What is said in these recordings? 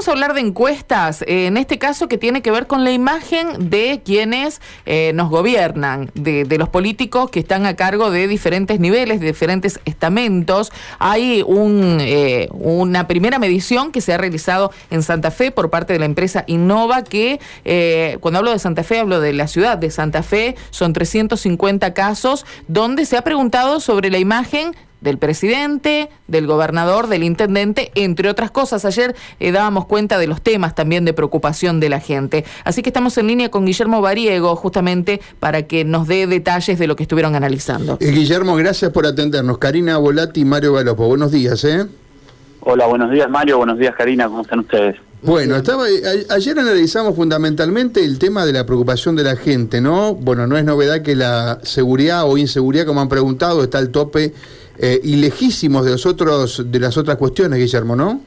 vamos a hablar de encuestas, eh, en este caso que tiene que ver con la imagen de quienes eh, nos gobiernan, de, los políticos que están a cargo de diferentes niveles, de diferentes estamentos. Hay un, eh, una primera medición que se ha realizado en Santa Fe por parte de la empresa Innova, que cuando hablo de Santa Fe hablo de la ciudad de Santa Fe, son 350 casos donde se ha preguntado sobre la imagen del presidente, del gobernador, del intendente, entre otras cosas. Ayer eh, dábamos cuenta de los temas también de preocupación de la gente. Así que estamos en línea con Guillermo Bariego justamente para que nos dé detalles de lo que estuvieron analizando. Eh, Guillermo, gracias por atendernos. Karina Volati y Mario Galopo. Buenos días, ¿eh? Hola, buenos días Mario, buenos días Karina, ¿cómo están ustedes? Bueno, estaba, ayer analizamos fundamentalmente el tema de la preocupación de la gente, ¿no? Bueno, no es novedad que la seguridad o inseguridad, como han preguntado, está al tope eh, y lejísimos de, los otros, de las otras cuestiones, Guillermo, ¿no?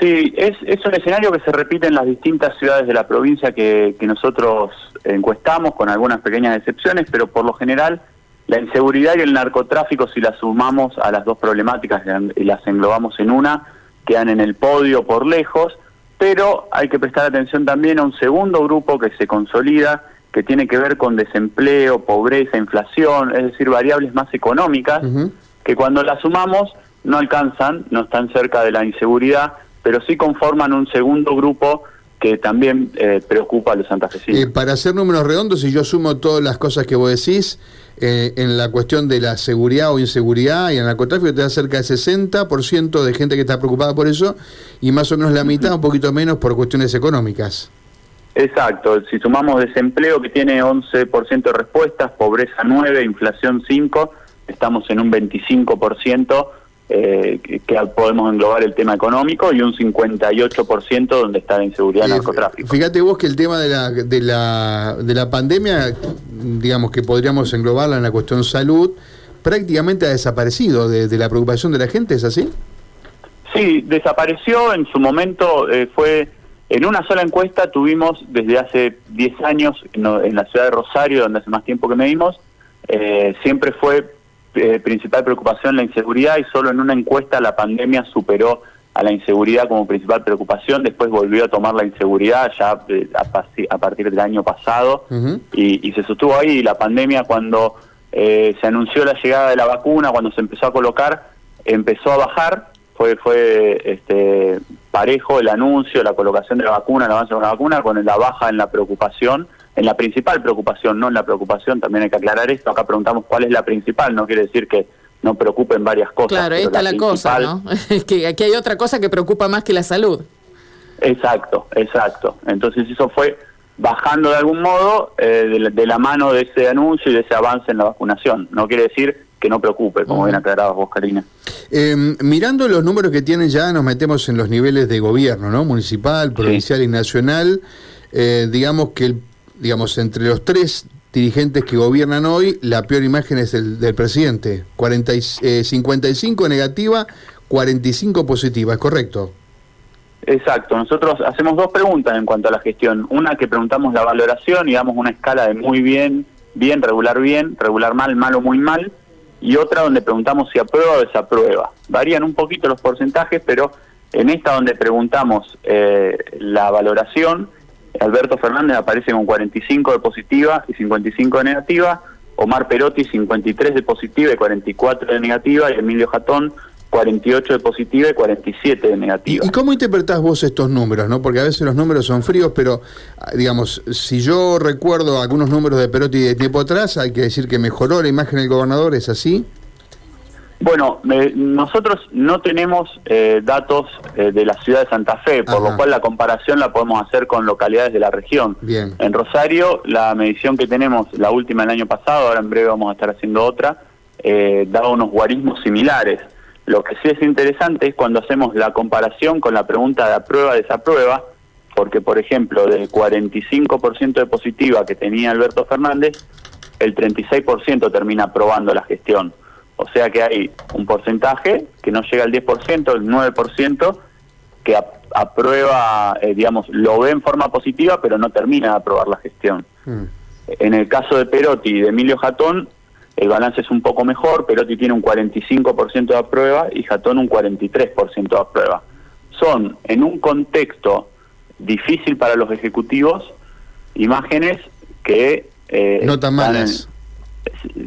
Sí, es, es un escenario que se repite en las distintas ciudades de la provincia que, que nosotros encuestamos, con algunas pequeñas excepciones, pero por lo general la inseguridad y el narcotráfico, si las sumamos a las dos problemáticas y las englobamos en una, quedan en el podio por lejos, pero hay que prestar atención también a un segundo grupo que se consolida, que tiene que ver con desempleo, pobreza, inflación, es decir, variables más económicas, que cuando las sumamos no alcanzan, no están cerca de la inseguridad, pero sí conforman un segundo grupo que también eh, preocupa a los santafesinos. Eh, para hacer números redondos, si yo sumo todas las cosas que vos decís, eh, en la cuestión de la seguridad o inseguridad y en el narcotráfico te da cerca de 60% de gente que está preocupada por eso y más o menos la mitad, un poquito menos, por cuestiones económicas. Exacto, si sumamos desempleo que tiene 11% de respuestas, pobreza 9, inflación 5, estamos en un 25% eh, que, podemos englobar el tema económico y un 58% donde está la inseguridad y narcotráfico. Fíjate vos que el tema de la, de la, de la pandemia, digamos que podríamos englobarla en la cuestión salud, prácticamente ha desaparecido de, la preocupación de la gente, ¿es así? Sí, desapareció en su momento, eh, fue en una sola encuesta tuvimos desde hace 10 años en, en, la ciudad de Rosario, donde hace más tiempo que medimos, eh, siempre fue eh, principal preocupación la inseguridad y solo en una encuesta la pandemia superó a la inseguridad como principal preocupación, después volvió a tomar la inseguridad ya eh, a, partir del año pasado y, se sostuvo ahí. La pandemia cuando eh, se anunció la llegada de la vacuna, cuando se empezó a colocar, empezó a bajar, fue fue este parejo el anuncio, la colocación de la vacuna, el avance de la vacuna, con la baja en la preocupación en la principal preocupación, no en la preocupación, también hay que aclarar esto, acá preguntamos cuál es la principal, no quiere decir que no preocupen varias cosas. Claro, ahí está la, cosa, ¿no? que aquí hay otra cosa que preocupa más que la salud. Exacto, exacto. Entonces eso fue bajando de algún modo eh, de, la, mano de ese anuncio y de ese avance en la vacunación. No quiere decir que no preocupe, como bien aclarabas vos, Karina. Em, mirando los números que tienen ya, nos metemos en los niveles de gobierno, ¿no? Municipal, provincial y nacional. Eh, digamos que el digamos, entre los tres dirigentes que gobiernan hoy, la peor imagen es el del presidente. 40 55 eh, negativa, 45 positiva, ¿es correcto? Exacto, nosotros hacemos dos preguntas en cuanto a la gestión. Una que preguntamos la valoración y damos una escala de muy bien, bien, regular bien, regular mal, malo, muy mal. Y otra donde preguntamos si aprueba o desaprueba. Varían un poquito los porcentajes, pero en esta donde preguntamos eh, la valoración, Alberto Fernández aparece con 45 de positiva y 55 de negativa, Omar Perotti 53 de positiva y 44 de negativa, y Emilio Jatón 48 de positiva y 47 de negativa. ¿Y cómo interpretás vos estos números? no Porque a veces los números son fríos, pero ah, digamos, si yo recuerdo algunos números de Perotti de tiempo atrás, hay que decir que mejoró la imagen del gobernador, ¿es así? Bueno, nosotros no tenemos eh, datos eh, de la ciudad de Santa Fe, por lo cual la comparación la podemos hacer con localidades de la región. Bien. En Rosario, la medición que tenemos, la última el año pasado, ahora en breve vamos a estar haciendo otra, eh, daba unos guarismos similares. Lo que sí es interesante es cuando hacemos la comparación con la pregunta de aprueba-desaprueba, porque, por ejemplo, del 45% de positiva que tenía Alberto Fernández, el 36% termina aprobando la gestión. O sea que hay un porcentaje que no llega al 10%, el 9%, que aprueba, eh, digamos, lo ve en forma positiva, pero no termina de aprobar la gestión. Mm. En el caso de Perotti y de Emilio Jatón, el balance es un poco mejor, Perotti tiene un 45% de aprueba y Jatón un 43% de aprueba. son en un contexto difícil para los ejecutivos, imágenes que... Eh, no tan malas.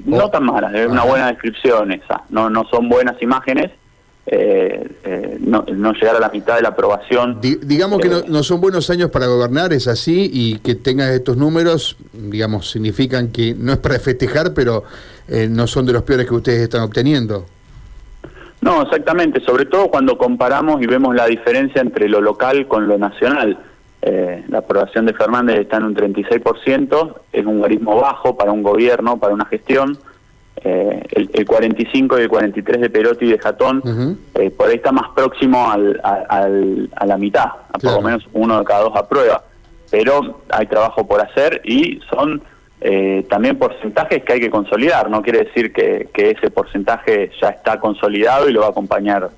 No tan malas, es una buena descripción esa. No, no son buenas imágenes, eh, eh, no, llegar a la mitad de la aprobación. digamos que no, son buenos años para gobernar, es así, y que tengas estos números, digamos, significan que no es para festejar, pero no son de los peores que ustedes están obteniendo. No, exactamente, sobre todo cuando comparamos y vemos la diferencia entre lo local con lo nacional. Eh, la aprobación de Fernández está en un 36%, es un garismo bajo para un gobierno, para una gestión. Eh, el, 45 y el 43 de Perotti y de Jatón, eh, por ahí está más próximo al, a la mitad, a por lo menos uno de cada dos aprueba. Pero hay trabajo por hacer y son eh, también porcentajes que hay que consolidar, no quiere decir que, ese porcentaje ya está consolidado y lo va a acompañar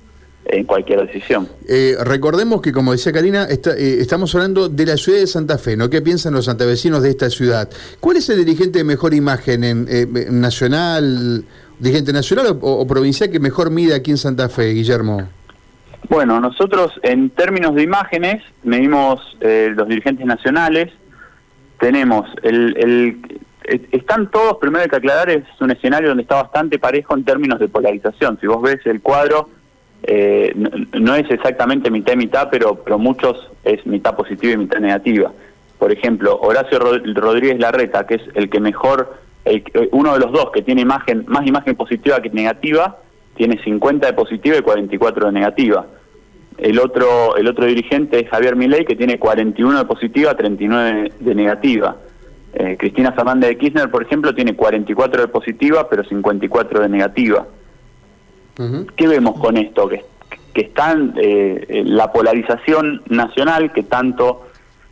en cualquier decisión. Eh, recordemos que, como decía Karina, eh, estamos hablando de la ciudad de Santa Fe, ¿no? ¿Qué piensan los santavecinos de esta ciudad? ¿Cuál es el dirigente de mejor imagen en nacional, dirigente nacional o, provincial que mejor mide aquí en Santa Fe, Guillermo? Bueno, nosotros en términos de imágenes medimos los dirigentes nacionales, tenemos el, el, están todos, primero hay que aclarar, es un escenario donde está bastante parejo en términos de polarización. Si vos ves el cuadro, eh, no, es exactamente mitad y mitad, pero, pero muchos es mitad positiva y mitad negativa. Por ejemplo, Horacio Rodríguez Larreta, que es el que mejor, uno de los dos que tiene imagen más imagen positiva que negativa, tiene 50 de positiva y 44 de negativa. El otro, el otro dirigente es Javier Milei, que tiene 41 de positiva, 39 de negativa. Eh, Cristina Fernández de Kirchner, por ejemplo, tiene 44 de positiva, pero 54 de negativa. ¿Qué vemos con esto? Que, que están eh, la polarización nacional que tanto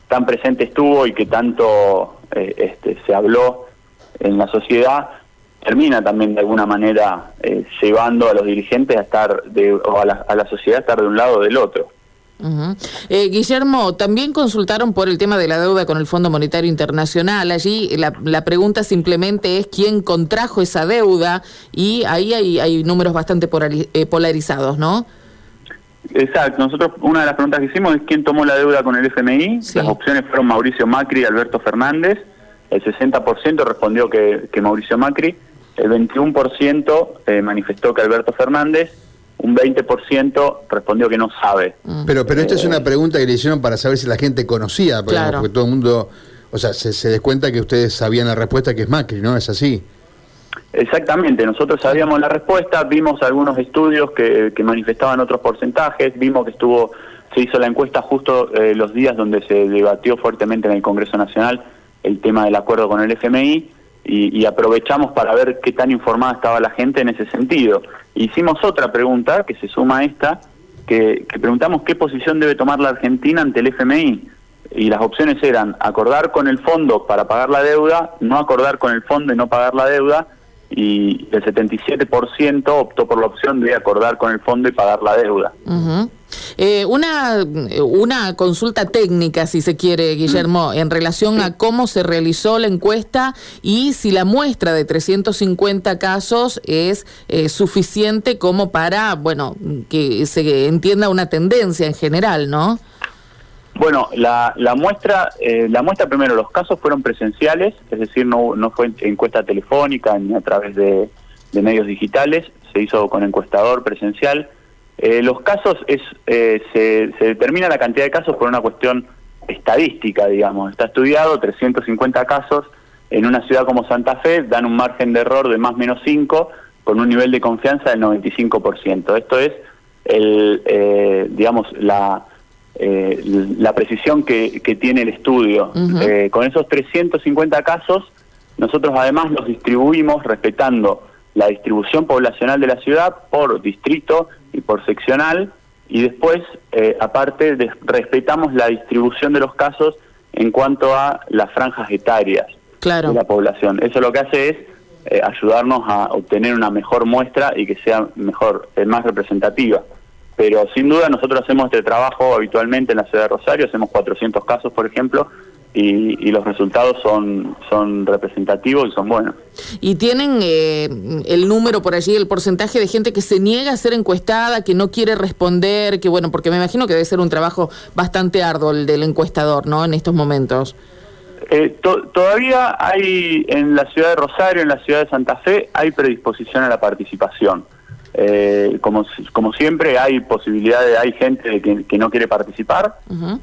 tan presente estuvo y que tanto eh, este, se habló en la sociedad termina también de alguna manera eh, llevando a los dirigentes a estar de, o a la, a la sociedad a estar de un lado o del otro. Eh, Guillermo, también consultaron por el tema de la deuda con el Fondo Monetario Internacional. Allí la, la pregunta simplemente es quién contrajo esa deuda y ahí hay, hay números bastante eh, polarizados, ¿no? Exacto. Nosotros una de las preguntas que hicimos es quién tomó la deuda con el FMI. Las opciones fueron Mauricio Macri y Alberto Fernández. El 60% respondió que, que Mauricio Macri el 21% eh, manifestó que Alberto Fernández, un 20% respondió que no sabe. Mm. Pero, pero esta es una pregunta que le hicieron para saber si la gente conocía, porque, todo el mundo, o sea, se, se des cuenta que ustedes sabían la respuesta que es Macri, ¿no? Es así. Exactamente, nosotros sabíamos la respuesta, vimos algunos estudios que, manifestaban otros porcentajes, vimos que estuvo, se hizo la encuesta justo eh, los días donde se debatió fuertemente en el Congreso Nacional el tema del acuerdo con el FMI, y, aprovechamos para ver qué tan informada estaba la gente en ese sentido. Hicimos otra pregunta que se suma a esta, que, preguntamos qué posición debe tomar la Argentina ante el FMI. Y las opciones eran acordar con el fondo para pagar la deuda, no acordar con el fondo y no pagar la deuda, y el 77% optó por la opción de acordar con el fondo y pagar la deuda. Eh, una, una consulta técnica, si se quiere, Guillermo, en relación a cómo se realizó la encuesta y si la muestra de 350 casos es eh, suficiente como para, bueno, que se entienda una tendencia en general, ¿no? Bueno, la, la muestra, eh, la muestra primero, los casos fueron presenciales, es decir, no, no fue encuesta telefónica ni a través de medios digitales, se hizo con encuestador presencial eh, los casos es eh, se, determina la cantidad de casos por una cuestión estadística, digamos. Está estudiado 350 casos en una ciudad como Santa Fe, dan un margen de error de más o menos 5 con un nivel de confianza del 95%. Esto es el, eh, digamos, la, la precisión que, tiene el estudio. con esos 350 casos, nosotros además los distribuimos respetando la distribución poblacional de la ciudad por distrito y por seccional, y después, eh, aparte, respetamos la distribución de los casos en cuanto a las franjas etarias de la población. Eso lo que hace es eh, ayudarnos a obtener una mejor muestra y que sea mejor, eh, más representativa. Pero sin duda nosotros hacemos este trabajo habitualmente en la ciudad de Rosario, hacemos 400 casos, por ejemplo, y, los resultados son, son representativos y son buenos. ¿Y tienen eh, el número por allí, el porcentaje de gente que se niega a ser encuestada, que no quiere responder, que bueno, porque me imagino que debe ser un trabajo bastante arduo el del encuestador, ¿no? En estos momentos. Eh, todavía hay en la ciudad de Rosario, en la ciudad de Santa Fe, hay predisposición a la participación. Eh, como, como siempre hay posibilidades, hay gente que, no quiere participar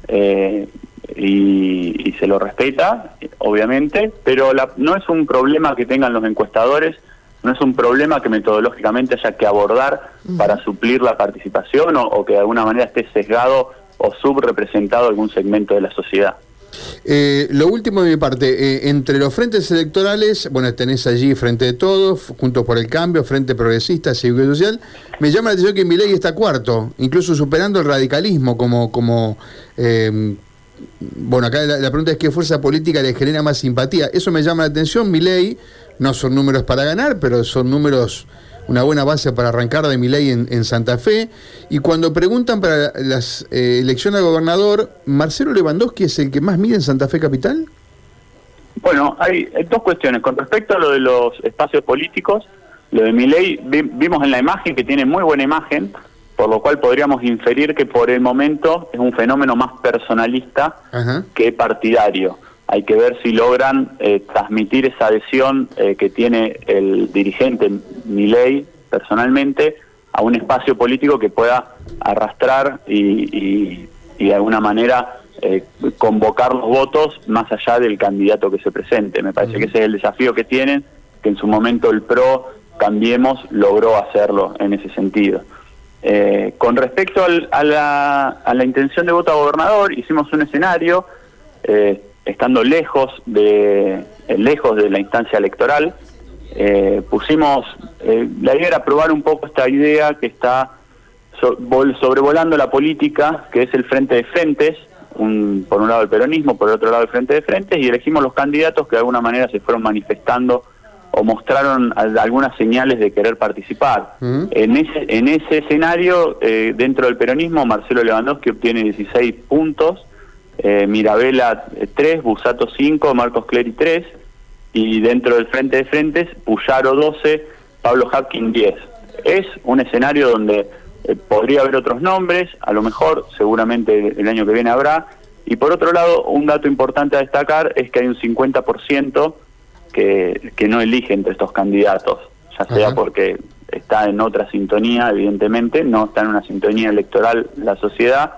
eh, y, se lo respeta, obviamente, pero no es un problema que tengan los encuestadores, no es un problema que metodológicamente haya que abordar para suplir la participación o, que de alguna manera esté sesgado o subrepresentado algún segmento de la sociedad. Eh, lo último de mi parte, eh, entre los frentes electorales, bueno, tenés allí Frente de Todos, Juntos por el Cambio, Frente Progresista, Cívico y Social, me llama la atención que mi ley está cuarto, incluso superando el radicalismo como, como eh, bueno, acá la, pregunta es qué fuerza política le genera más simpatía. Eso me llama la atención, mi ley, no son números para ganar, pero son números una buena base para arrancar de mi ley en, Santa Fe. Y cuando preguntan para las eh, elecciones de gobernador, ¿Marcelo Lewandowski es el que más mide en Santa Fe Capital? Bueno, hay, dos cuestiones. Con respecto a lo de los espacios políticos, lo de mi ley, vimos en la imagen que tiene muy buena imagen, por lo cual podríamos inferir que por el momento es un fenómeno más personalista que partidario hay que ver si logran eh, transmitir esa adhesión eh, que tiene el dirigente Milei personalmente a un espacio político que pueda arrastrar y, de alguna manera eh, convocar los votos más allá del candidato que se presente. Me parece que ese es el desafío que tienen, que en su momento el PRO, Cambiemos, logró hacerlo en ese sentido. Con respecto a, la, a la intención de voto a gobernador, hicimos un escenario estando lejos de lejos de la instancia electoral, eh, pusimos, eh, la idea era probar un poco esta idea que está sobrevolando la política, que es el frente de frentes, un, por un lado el peronismo, por el otro lado el frente de frentes, y elegimos los candidatos que de alguna manera se fueron manifestando o mostraron algunas señales de querer participar. Mm. En, ese, en ese escenario, eh, dentro del peronismo, Marcelo Lewandowski obtiene 16 puntos, eh, Mirabela 3, eh, Busato 5, Marcos Clery 3, y dentro del frente de frentes, Puyaro 12, Pablo Hapkin 10. Es un escenario donde eh, podría haber otros nombres, a lo mejor, seguramente el año que viene habrá, y por otro lado, un dato importante a destacar es que hay un 50% que, que no elige entre estos candidatos, ya sea porque está en otra sintonía, evidentemente, no está en una sintonía electoral la sociedad,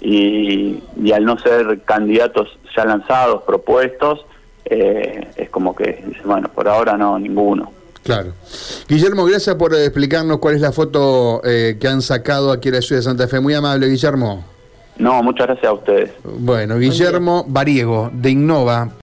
y, al no ser candidatos ya lanzados, propuestos, eh, es como que, bueno, por ahora no, ninguno. Claro. Guillermo, gracias por explicarnos cuál es la foto eh, que han sacado aquí en la ciudad de Santa Fe. Muy amable, Guillermo. No, muchas gracias a ustedes. Bueno, Guillermo Variego, de Innova.